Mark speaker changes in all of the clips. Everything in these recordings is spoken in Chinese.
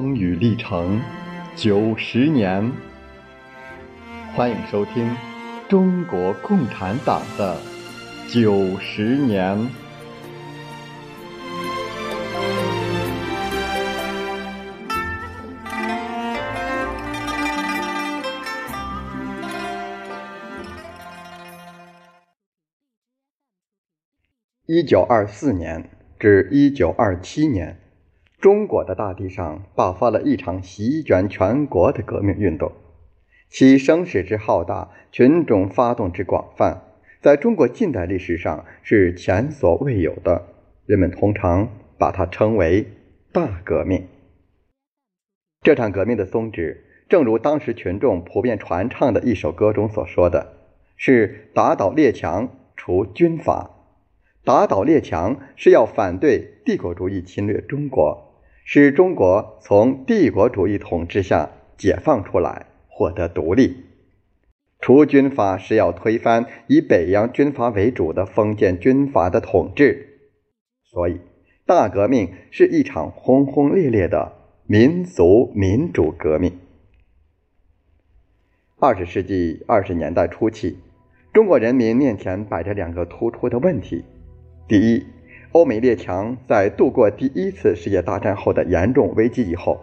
Speaker 1: 风雨历程九十年，欢迎收听中国共产党的九十年。一九二四年至一九二七年，中国的大地上爆发了一场席卷全国的革命运动，其声势之浩大，群众发动之广泛，在中国近代历史上是前所未有的。人们通常把它称为“大革命”。这场革命的宗旨，正如当时群众普遍传唱的一首歌中所说的，是打倒列强，除军阀。打倒列强是要反对帝国主义侵略中国，使中国从帝国主义统治下解放出来，获得独立。除军阀是要推翻以北洋军阀为主的封建军阀的统治。所以，大革命是一场轰轰烈烈的民族民主革命。二十世纪二十年代初期，中国人民面前摆着两个突出的问题。第一，欧美列强在度过第一次世界大战后的严重危机以后，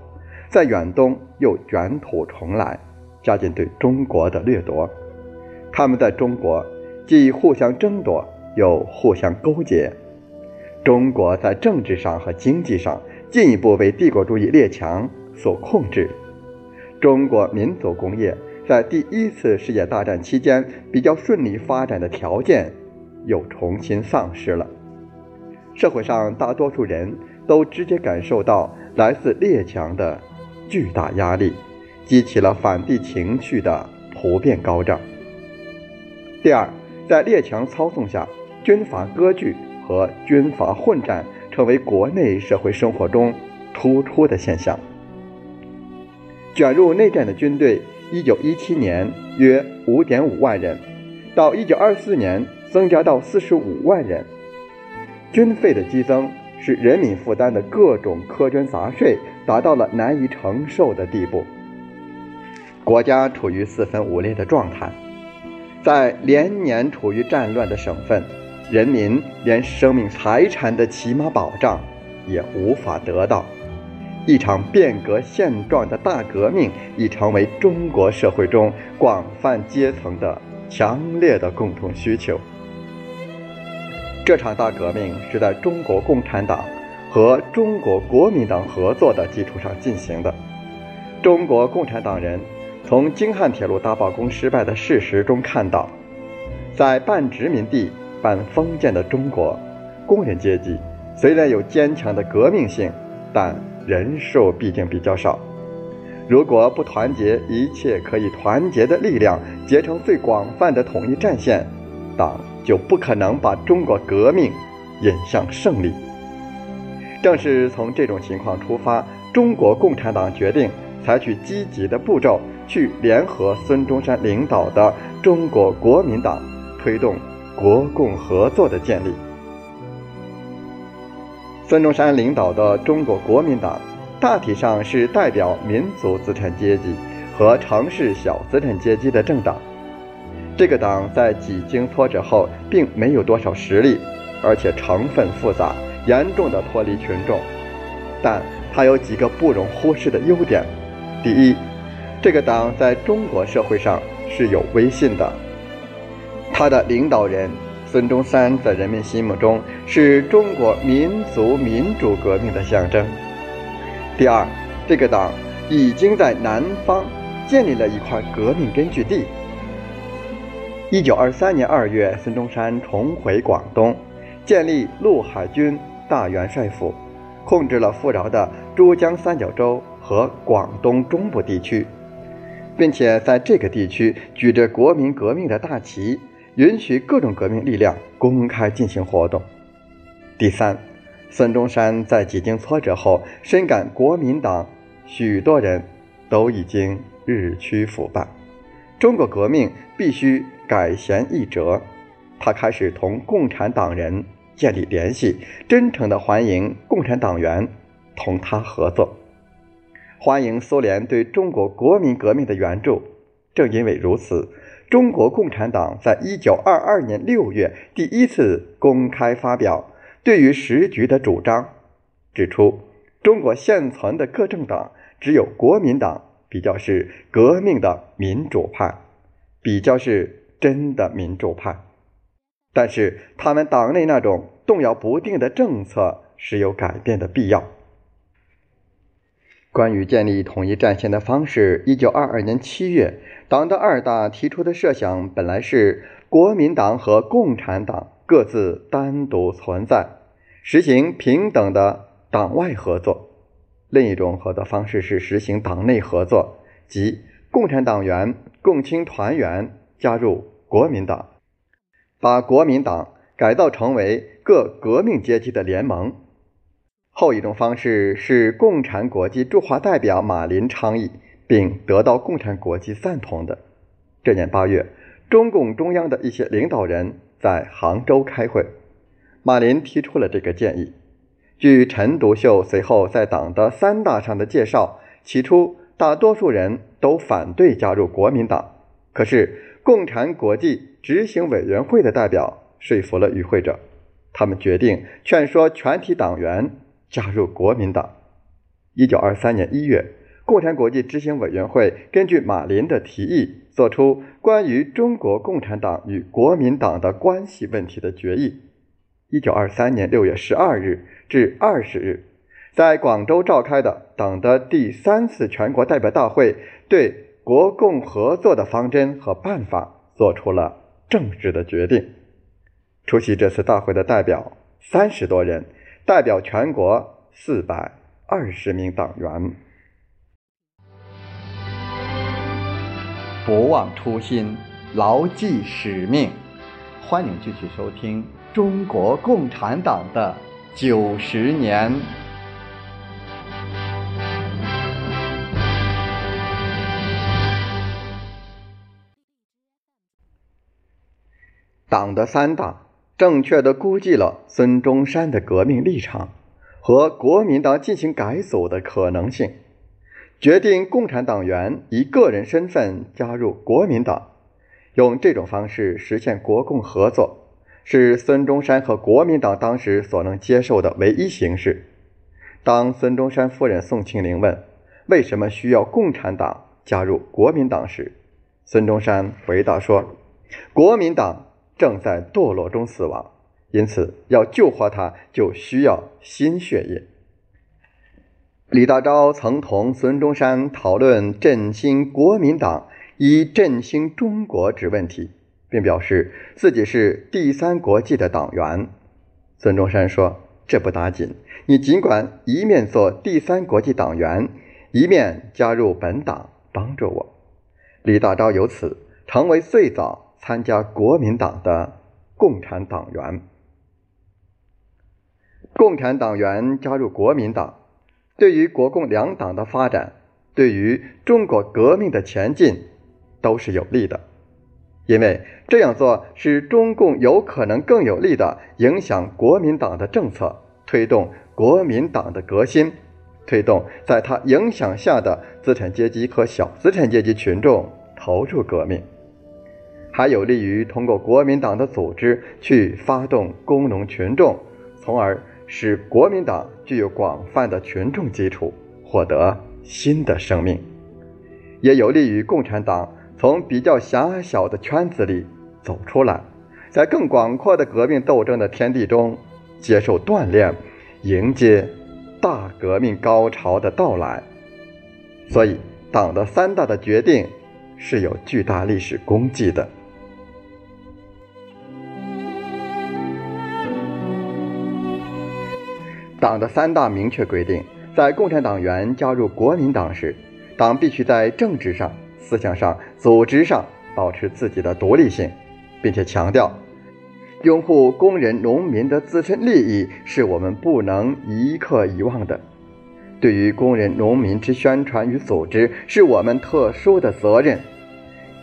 Speaker 1: 在远东又卷土重来，加紧对中国的掠夺。他们在中国既互相争夺，又互相勾结。中国在政治上和经济上进一步为帝国主义列强所控制。中国民族工业在第一次世界大战期间比较顺利发展的条件又重新丧失了。社会上大多数人都直接感受到来自列强的巨大压力，激起了反帝情绪的普遍高涨。第二，在列强操纵下，军阀割据和军阀混战成为国内社会生活中突出的现象。卷入内战的军队，一九一七年约五点五万人，到一九二四年增加到四十五万人。军费的激增使人民负担的各种苛捐杂税达到了难以承受的地步，国家处于四分五裂的状态。在连年处于战乱的省份，人民连生命财产的起码保障也无法得到。一场变革现状的大革命已成为中国社会中广泛阶层的强烈的共同需求。这场大革命是在中国共产党和中国国民党合作的基础上进行的。中国共产党人从京汉铁路大罢工失败的事实中看到，在半殖民地半封建的中国，工人阶级虽然有坚强的革命性，但人数毕竟比较少。如果不团结一切可以团结的力量，结成最广泛的统一战线，党。就不可能把中国革命引向胜利。正是从这种情况出发，中国共产党决定采取积极的步骤，去联合孙中山领导的中国国民党，推动国共合作的建立。孙中山领导的中国国民党，大体上是代表民族资产阶级和城市小资产阶级的政党。这个党在几经挫折后，并没有多少实力，而且成分复杂，严重的脱离群众。但它有几个不容忽视的优点：第一，这个党在中国社会上是有威信的，他的领导人孙中山在人民心目中是中国民族民主革命的象征；第二，这个党已经在南方建立了一块革命根据地。一九二三年二月，孙中山重回广东，建立陆海军大元帅府，控制了富饶的珠江三角洲和广东中部地区，并且在这个地区举着国民革命的大旗，允许各种革命力量公开进行活动。第三，孙中山在几经挫折后，深感国民党许多人都已经日趋腐败，中国革命必须。改弦易辙，他开始同共产党人建立联系，真诚地欢迎共产党员同他合作。欢迎苏联对中国国民革命的援助。正因为如此，中国共产党在一九二二年六月第一次公开发表对于时局的主张，指出中国现存的各政党只有国民党比较是革命的民主派，比较是真的民主派。但是他们党内那种动摇不定的政策是有改变的必要。关于建立统一战线的方式，一九二二年七月，党的二大提出的设想本来是国民党和共产党各自单独存在，实行平等的党外合作；另一种合作方式是实行党内合作，即共产党员、共青团员加入国民党。把国民党改造成为各革命阶级的联盟。后一种方式是共产国际驻华代表马林倡议，并得到共产国际赞同的。这年八月，中共中央的一些领导人在杭州开会，马林提出了这个建议。据陈独秀随后在党的三大上的介绍，起初大多数人都反对加入国民党，可是。共产国际执行委员会的代表说服了与会者，他们决定劝说全体党员加入国民党。一九二三年一月，共产国际执行委员会根据马林的提议，作出关于中国共产党与国民党的关系问题的决议。一九二三年六月十二日至二十日，在广州召开的党的第三次全国代表大会对。国共合作的方针和办法做出了正式的决定。出席这次大会的代表三十多人，代表全国四百二十名党员。不忘初心，牢记使命。欢迎继续收听中国共产党的九十年。党的三大正确的估计了孙中山的革命立场和国民党进行改组的可能性，决定共产党员以个人身份加入国民党，用这种方式实现国共合作，是孙中山和国民党当时所能接受的唯一形式。当孙中山夫人宋庆龄问为什么需要共产党加入国民党时，孙中山回答说：“国民党。”正在堕落中死亡，因此要救活他，就需要新血液。李大钊曾同孙中山讨论振兴国民党以振兴中国之问题，并表示自己是第三国际的党员。孙中山说：“这不打紧，你尽管一面做第三国际党员，一面加入本党，帮助我。”李大钊由此成为最早。参加国民党的共产党员，共产党员加入国民党，对于国共两党的发展，对于中国革命的前进，都是有利的。因为这样做使中共有可能更有力的影响国民党的政策，推动国民党的革新，推动在他影响下的资产阶级和小资产阶级群众投入革命。还有利于通过国民党的组织去发动工农群众，从而使国民党具有广泛的群众基础，获得新的生命；也有利于共产党从比较狭小的圈子里走出来，在更广阔的革命斗争的天地中接受锻炼，迎接大革命高潮的到来。所以，党的三大的决定是有巨大历史功绩的。党的三大明确规定，在共产党员加入国民党时，党必须在政治上、思想上、组织上保持自己的独立性，并且强调，拥护工人农民的自身利益是我们不能一刻遗忘的。对于工人农民之宣传与组织，是我们特殊的责任。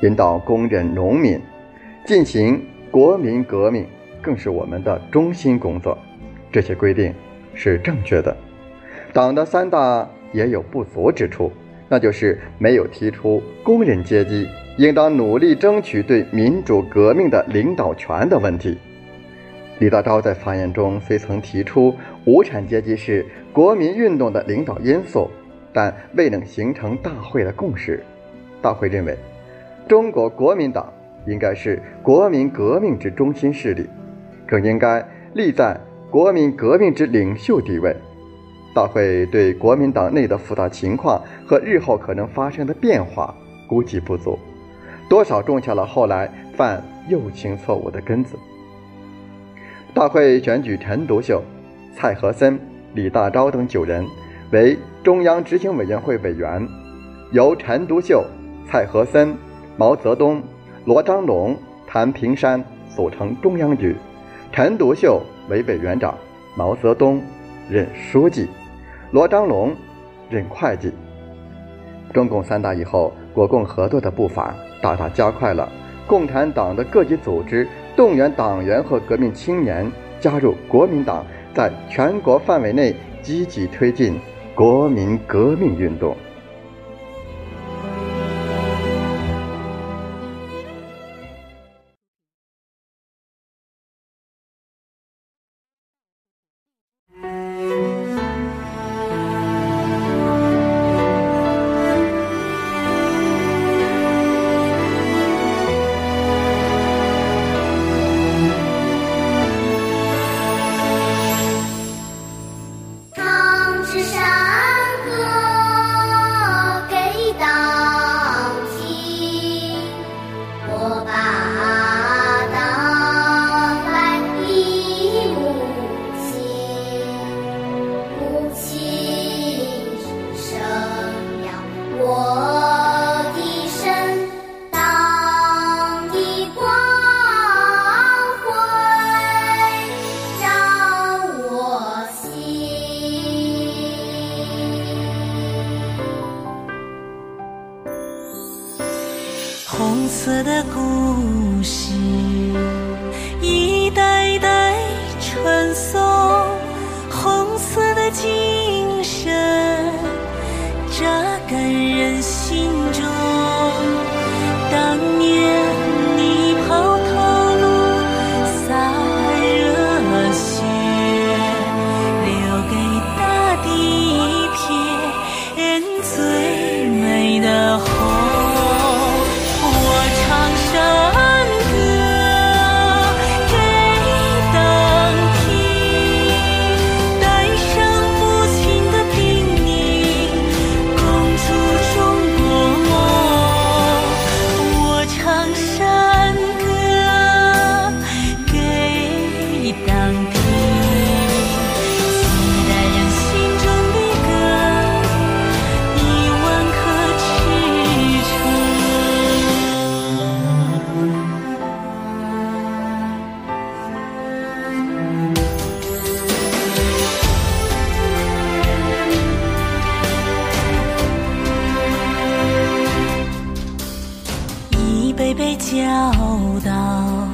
Speaker 1: 引导工人农民进行国民革命，更是我们的中心工作。这些规定。是正确的。党的三大也有不足之处，那就是没有提出工人阶级应当努力争取对民主革命的领导权的问题。李大钊在发言中虽曾提出无产阶级是国民运动的领导因素，但未能形成大会的共识。大会认为，中国国民党应该是国民革命之中心势力，更应该立在国民革命之领袖地位。大会对国民党内的复杂情况和日后可能发生的变化估计不足，多少种下了后来犯右倾错误的根子。大会选举陈独秀、蔡和森、李大钊等九人为中央执行委员会委员，由陈独秀、蔡和森、毛泽东、罗章龙、谭平山组成中央局，陈独秀为委员长，毛泽东任书记，罗章龙任会计。中共三大以后，国共合作的步伐大大加快了。共产党的各级组织动员党员和革命青年加入国民党，在全国范围内积极推进国民革命运动。
Speaker 2: 飘荡，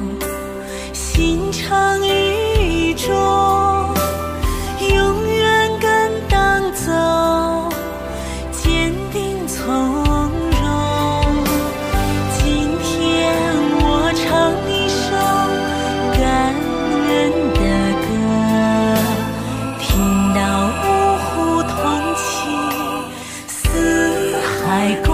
Speaker 2: 心常意重，永远跟党走，坚定从容。今天我唱一首感恩的歌，听到五湖同庆，四海共。